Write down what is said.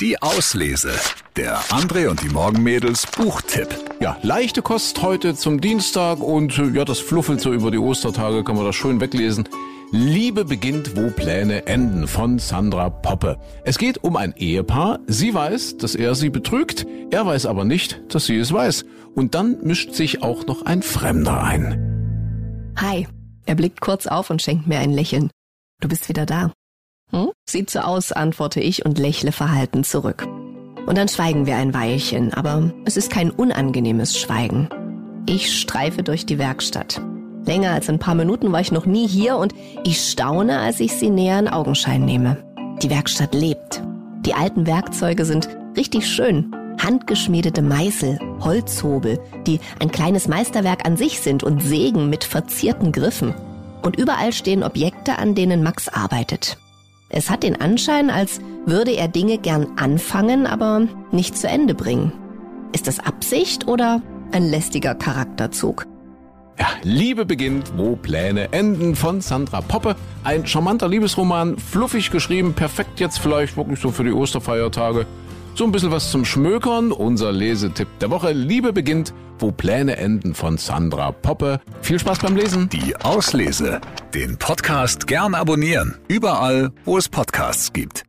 Die Auslese. Der André und die Morgenmädels Buchtipp. Ja, leichte Kost heute zum Dienstag und äh, ja, das fluffelt so über die Ostertage, kann man das schön weglesen. Liebe beginnt, wo Pläne enden von Sandra Poppe. Es geht um ein Ehepaar. Sie weiß, dass er sie betrügt. Er weiß aber nicht, dass sie es weiß. Und dann mischt sich auch noch ein Fremder ein. Hi. Er blickt kurz auf und schenkt mir ein Lächeln. Du bist wieder da. Hm? Sieht so aus, antworte ich und lächle verhalten zurück. Und dann schweigen wir ein Weilchen, aber es ist kein unangenehmes Schweigen. Ich streife durch die Werkstatt. Länger als ein paar Minuten war ich noch nie hier und ich staune, als ich sie näher in Augenschein nehme. Die Werkstatt lebt. Die alten Werkzeuge sind richtig schön. Handgeschmiedete Meißel, Holzhobel, die ein kleines Meisterwerk an sich sind und Sägen mit verzierten Griffen. Und überall stehen Objekte, an denen Max arbeitet. Es hat den Anschein, als würde er Dinge gern anfangen, aber nicht zu Ende bringen. Ist das Absicht oder ein lästiger Charakterzug? Ja, Liebe beginnt, wo Pläne enden von Sandra Poppe. Ein charmanter Liebesroman, fluffig geschrieben, perfekt jetzt vielleicht wirklich so für die Osterfeiertage. So ein bisschen was zum Schmökern. Unser Lesetipp der Woche. Liebe beginnt, wo Pläne enden von Sandra Poppe. Viel Spaß beim Lesen. Die Auslese. Den Podcast gern abonnieren. Überall, wo es Podcasts gibt.